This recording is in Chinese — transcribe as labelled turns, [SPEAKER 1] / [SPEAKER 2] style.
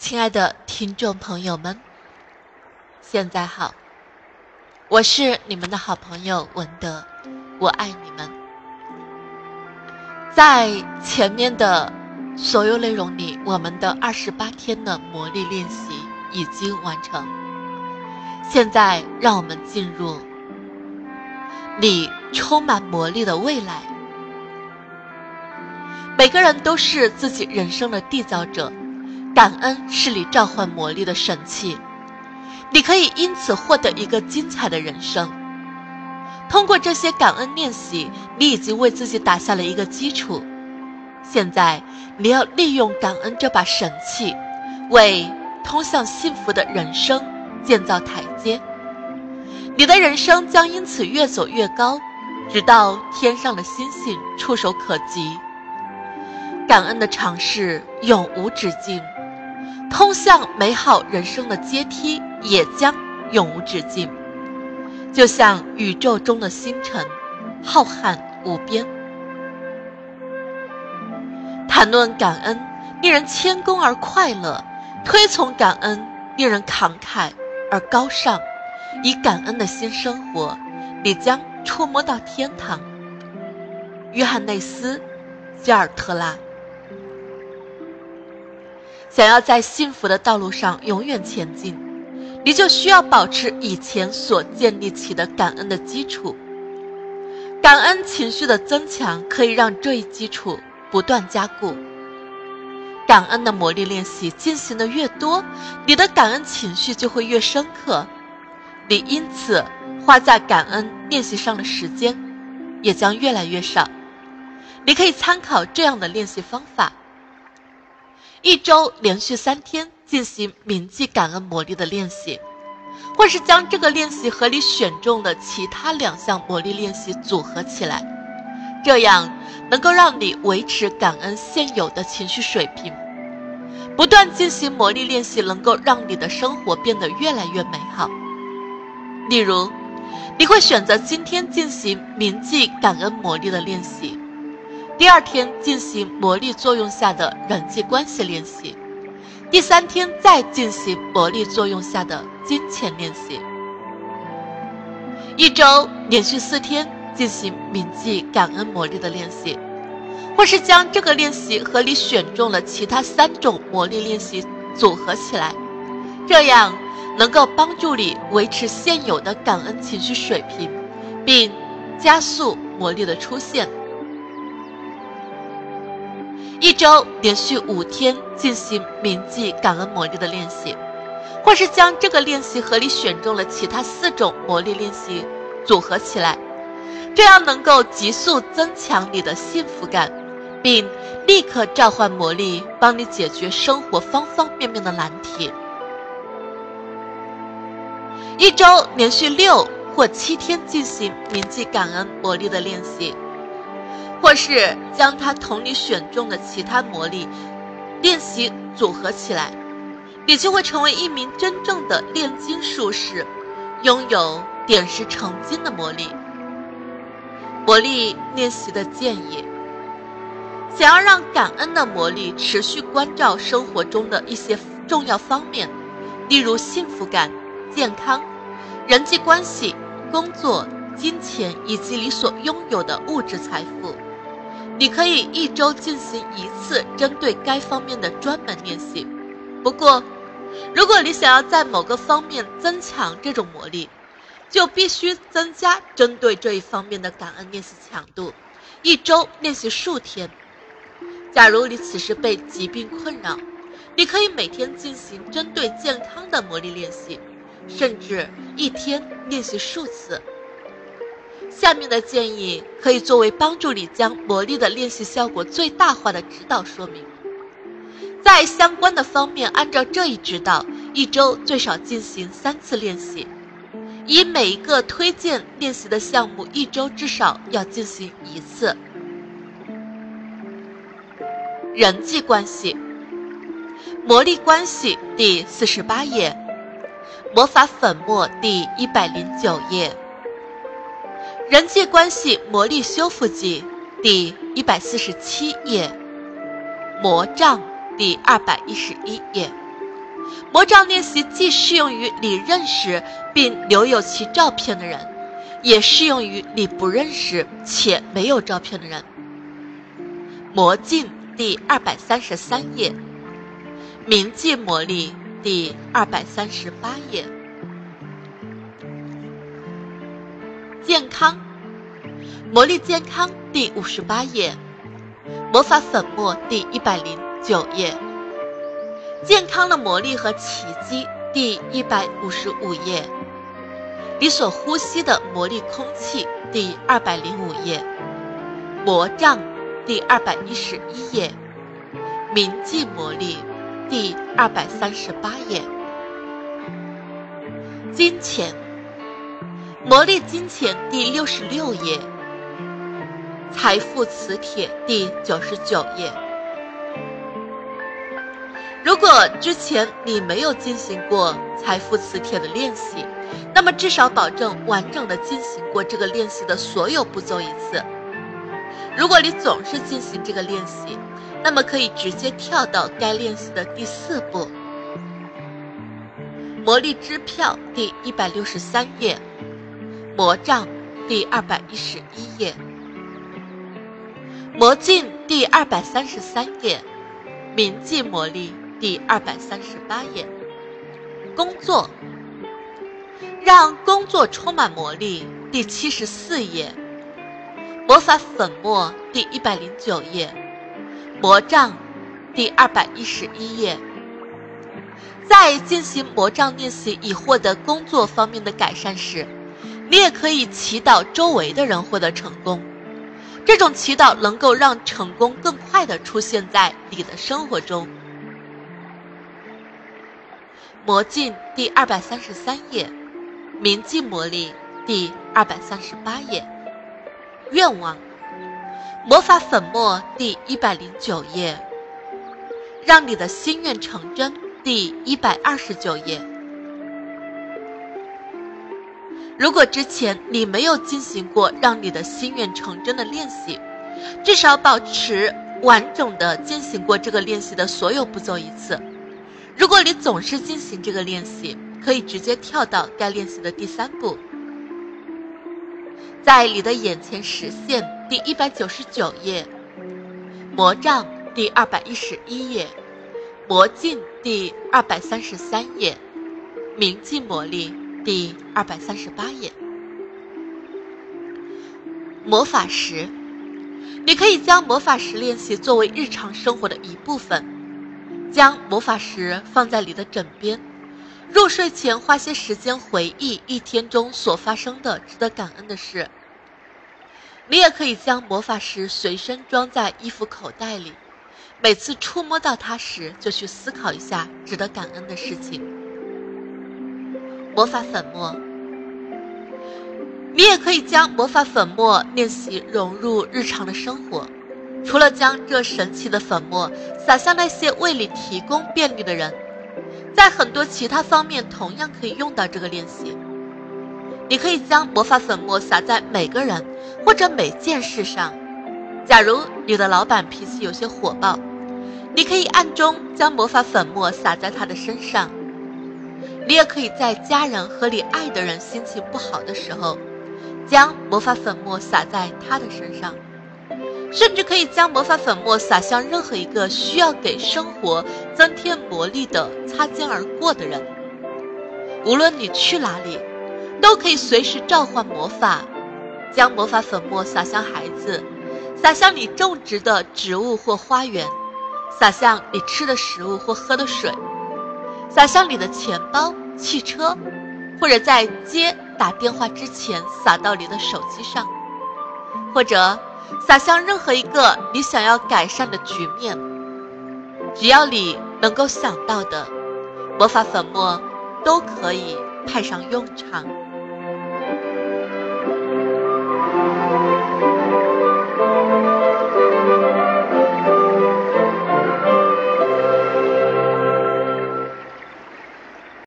[SPEAKER 1] 亲爱的听众朋友们，现在好，我是你们的好朋友文德，我爱你们。在前面的所有内容里，我们的二十八天的魔力练习已经完成。现在，让我们进入你充满魔力的未来。每个人都是自己人生的缔造者。感恩是你召唤魔力的神器，你可以因此获得一个精彩的人生。通过这些感恩练习，你已经为自己打下了一个基础。现在，你要利用感恩这把神器，为通向幸福的人生建造台阶。你的人生将因此越走越高，直到天上的星星触手可及。感恩的尝试永无止境。通向美好人生的阶梯也将永无止境，就像宇宙中的星辰，浩瀚无边。谈论感恩，令人谦恭而快乐；推崇感恩，令人慷慨而高尚。以感恩的心生活，你将触摸到天堂。约翰内斯·加尔特拉。想要在幸福的道路上永远前进，你就需要保持以前所建立起的感恩的基础。感恩情绪的增强可以让这一基础不断加固。感恩的魔力练习进行的越多，你的感恩情绪就会越深刻，你因此花在感恩练习上的时间也将越来越少。你可以参考这样的练习方法。一周连续三天进行铭记感恩魔力的练习，或是将这个练习和你选中的其他两项魔力练习组合起来，这样能够让你维持感恩现有的情绪水平。不断进行魔力练习，能够让你的生活变得越来越美好。例如，你会选择今天进行铭记感恩魔力的练习。第二天进行魔力作用下的人际关系练习，第三天再进行魔力作用下的金钱练习。一周连续四天进行铭记感恩魔力的练习，或是将这个练习和你选中了其他三种魔力练习组合起来，这样能够帮助你维持现有的感恩情绪水平，并加速魔力的出现。一周连续五天进行铭记感恩魔力的练习，或是将这个练习和你选中了其他四种魔力练习组合起来，这样能够急速增强你的幸福感，并立刻召唤魔力帮你解决生活方方面面的难题。一周连续六或七天进行铭记感恩魔力的练习。或是将它同你选中的其他魔力练习组合起来，你就会成为一名真正的炼金术士，拥有点石成金的魔力。魔力练习的建议：想要让感恩的魔力持续关照生活中的一些重要方面，例如幸福感、健康、人际关系、工作、金钱以及你所拥有的物质财富。你可以一周进行一次针对该方面的专门练习。不过，如果你想要在某个方面增强这种魔力，就必须增加针对这一方面的感恩练习强度，一周练习数天。假如你此时被疾病困扰，你可以每天进行针对健康的魔力练习，甚至一天练习数次。下面的建议可以作为帮助你将魔力的练习效果最大化的指导说明。在相关的方面，按照这一指导，一周最少进行三次练习，以每一个推荐练习的项目，一周至少要进行一次。人际关系，魔力关系第四十八页，魔法粉末第一百零九页。人际关系魔力修复记第一百四十七页，魔杖第二百一十一页。魔杖练习既适用于你认识并留有其照片的人，也适用于你不认识且没有照片的人。魔镜第二百三十三页，铭记魔力第二百三十八页。健康，魔力健康第五十八页，魔法粉末第一百零九页。健康的魔力和奇迹，第一百五十五页。你所呼吸的魔力空气，第二百零五页。魔杖，第二百一十一页。铭记魔力，第二百三十八页。金钱，魔力金钱，第六十六页。财富磁铁，第九十九页。如果之前你没有进行过财富磁铁的练习，那么至少保证完整的进行过这个练习的所有步骤一次。如果你总是进行这个练习，那么可以直接跳到该练习的第四步。魔力支票第一百六十三页，魔杖第二百一十一页，魔镜第二百三十三页，铭记魔力。第二百三十八页，工作，让工作充满魔力。第七十四页，魔法粉末。第一百零九页，魔杖。第二百一十一页，在进行魔杖练习以获得工作方面的改善时，你也可以祈祷周围的人获得成功。这种祈祷能够让成功更快的出现在你的生活中。魔镜第二百三十三页，明镜魔力第二百三十八页，愿望，魔法粉末第一百零九页，让你的心愿成真第一百二十九页。如果之前你没有进行过让你的心愿成真的练习，至少保持完整的进行过这个练习的所有步骤一次。如果你总是进行这个练习，可以直接跳到该练习的第三步，在你的眼前实现。第一百九十九页，魔杖第二百一十一页，魔镜第二百三十三页，铭记魔力第二百三十八页。魔法石，你可以将魔法石练习作为日常生活的一部分。将魔法石放在你的枕边，入睡前花些时间回忆一天中所发生的值得感恩的事。你也可以将魔法石随身装在衣服口袋里，每次触摸到它时，就去思考一下值得感恩的事情。魔法粉末，你也可以将魔法粉末练习融入日常的生活。除了将这神奇的粉末撒向那些为你提供便利的人，在很多其他方面同样可以用到这个练习。你可以将魔法粉末撒在每个人或者每件事上。假如你的老板脾气有些火爆，你可以暗中将魔法粉末撒在他的身上。你也可以在家人和你爱的人心情不好的时候，将魔法粉末撒在他的身上。甚至可以将魔法粉末撒向任何一个需要给生活增添魔力的擦肩而过的人。无论你去哪里，都可以随时召唤魔法。将魔法粉末撒向孩子，撒向你种植的植物或花园，撒向你吃的食物或喝的水，撒向你的钱包、汽车，或者在接打电话之前撒到你的手机上，或者。撒向任何一个你想要改善的局面，只要你能够想到的魔法粉末，都可以派上用场。